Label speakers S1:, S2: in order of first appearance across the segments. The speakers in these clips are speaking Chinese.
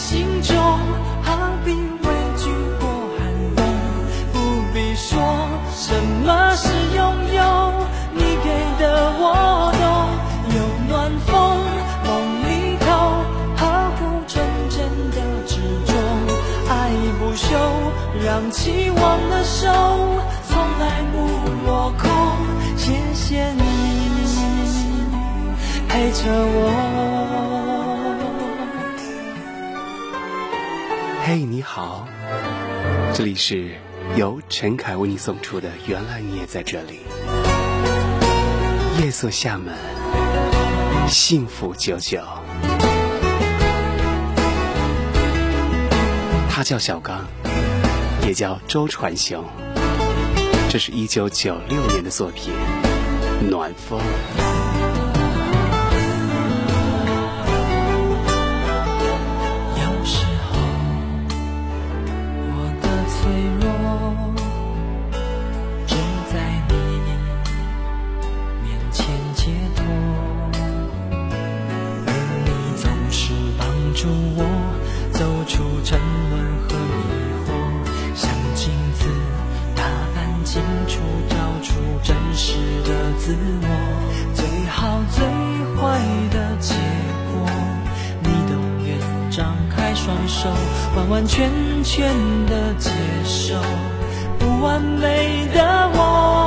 S1: 心中，何必畏惧过寒冬？不必说什么是拥有，你给的我懂。有暖风，梦里头呵护纯真的执着，爱不休，让期望的手从来不落空。谢谢你陪着我。
S2: 嘿，你好，这里是由陈凯为你送出的《原来你也在这里》。夜色下门，幸福久久。他叫小刚，也叫周传雄。这是一九九六年的作品《暖风》。
S1: 全全的接受不完美的我。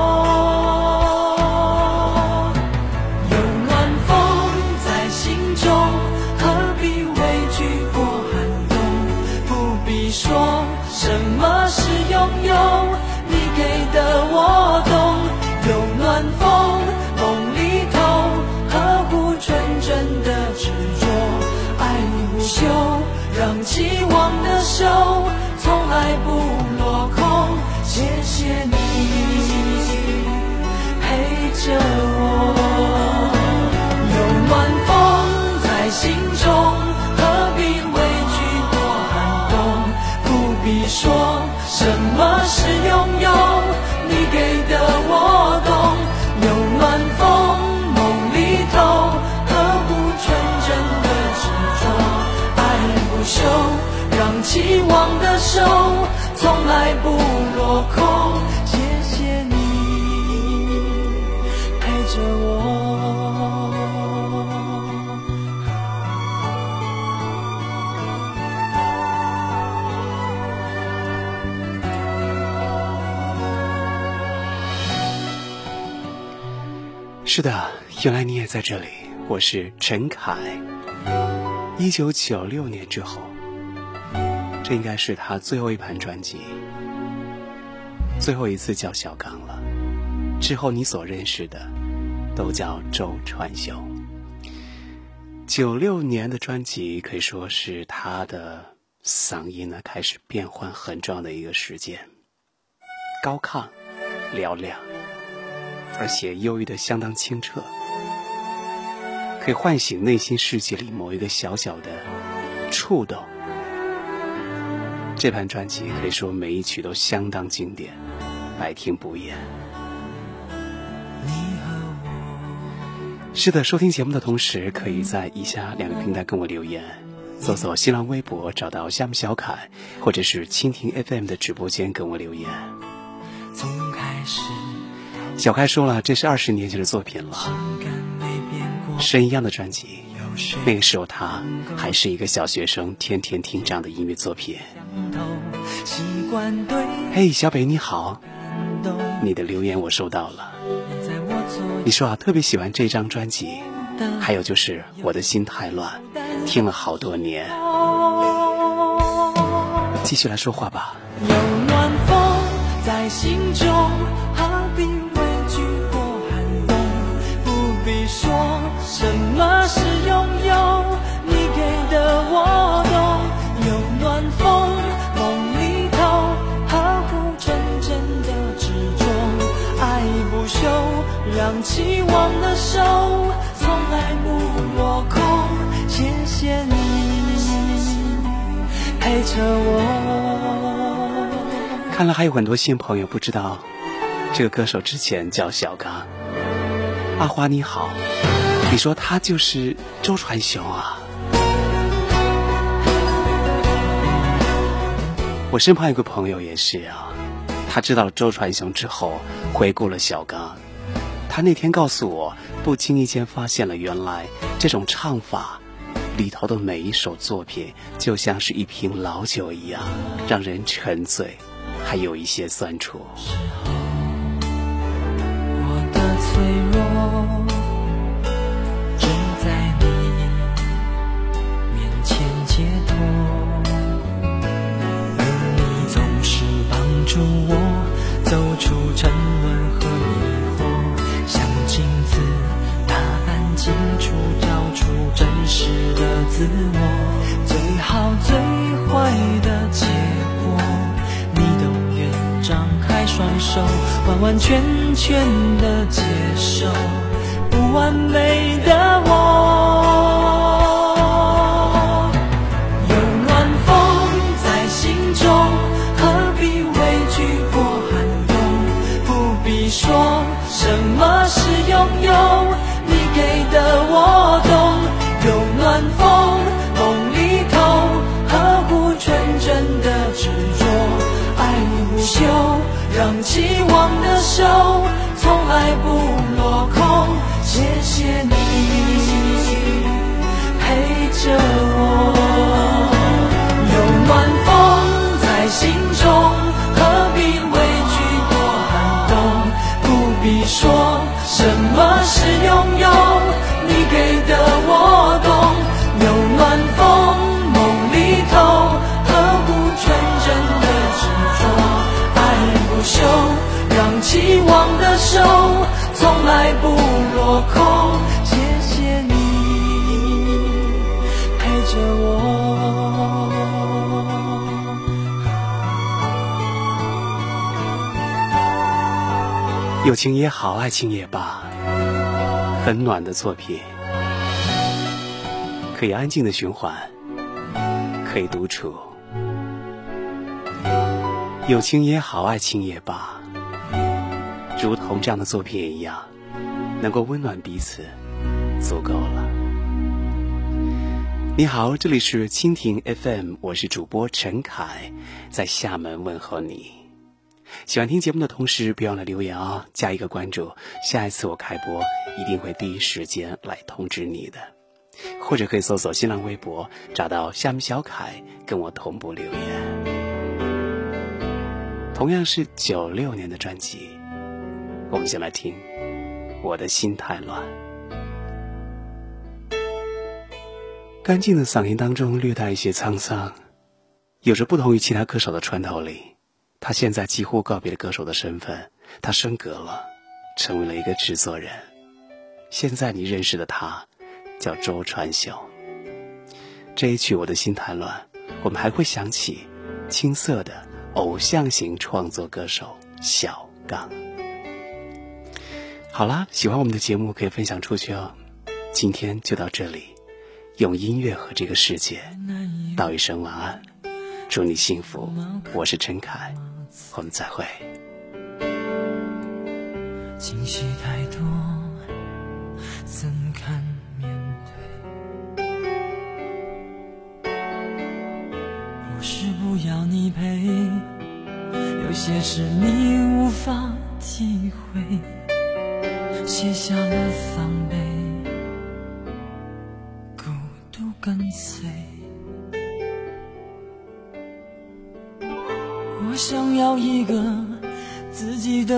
S1: 爱不休，让期望的手从来不落空。谢谢你陪着我。是的，
S2: 原来你也在这里。我是陈凯。一九九六年之后，这应该是他最后一盘专辑，最后一次叫小刚了。之后你所认识的，都叫周传雄。九六年的专辑可以说是他的嗓音呢开始变换很重要的一个时间，高亢，嘹亮。而且忧郁的相当清澈，可以唤醒内心世界里某一个小小的触动。这盘专辑可以说每一曲都相当经典，百听不厌。是的，收听节目的同时，可以在以下两个平台跟我留言：搜索新浪微博找到夏目小凯，或者是蜻蜓 FM 的直播间跟我留言。
S1: 从开始。
S2: 小开说了，这是二十年前的作品了，神一样的专辑。那个时候他还是一个小学生，天天听这样的音乐作品。嘿，小北你好，你的留言我收到了。你说啊，特别喜欢这张专辑，还有就是我的心太乱，听了好多年。继续来说话吧。
S1: 有暖风在心中，何必？说什么是拥有？你给的我懂。有暖风，梦里头呵护纯真的执着，爱不休，让期望的手从来不落空。谢谢你陪着我。
S2: 看来还有很多新朋友不知道，这个歌手之前叫小刚。阿花你好，你说他就是周传雄啊？我身旁有个朋友也是啊，他知道了周传雄之后，回顾了小刚。他那天告诉我，不经意间发现了原来这种唱法里头的每一首作品，就像是一瓶老酒一样，让人沉醉，还有一些酸楚。
S1: 找出真实的自我最好最坏的结果，你都愿张开双手，完完全全的接受不完美的我。让期望的手从来不落空。谢谢你陪着我，
S2: 友情也好，爱情也罢。很暖的作品，可以安静的循环，可以独处。友情也好，爱情也罢，如同这样的作品一样，能够温暖彼此，足够了。你好，这里是蜻蜓 FM，我是主播陈凯，在厦门问候你。喜欢听节目的同时，别忘了留言哦，加一个关注。下一次我开播，一定会第一时间来通知你的。或者可以搜索新浪微博，找到夏米小凯，跟我同步留言。同样是九六年的专辑，我们先来听《我的心太乱》。干净的嗓音当中略带一些沧桑，有着不同于其他歌手的穿透力。他现在几乎告别了歌手的身份，他升格了，成为了一个制作人。现在你认识的他，叫周传雄。这一曲《我的心太乱》，我们还会想起青涩的偶像型创作歌手小刚。好啦，喜欢我们的节目可以分享出去哦。今天就到这里，用音乐和这个世界道一声晚安，祝你幸福。我是陈凯。我们再会。
S1: 惊喜太多，怎敢面对？不是不要你陪，有些事你无法体会，卸下了防备，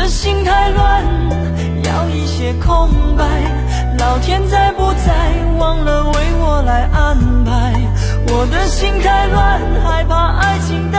S1: 的心太乱，要一些空白。老天在不在，忘了为我来安排。我的心太乱，害怕爱情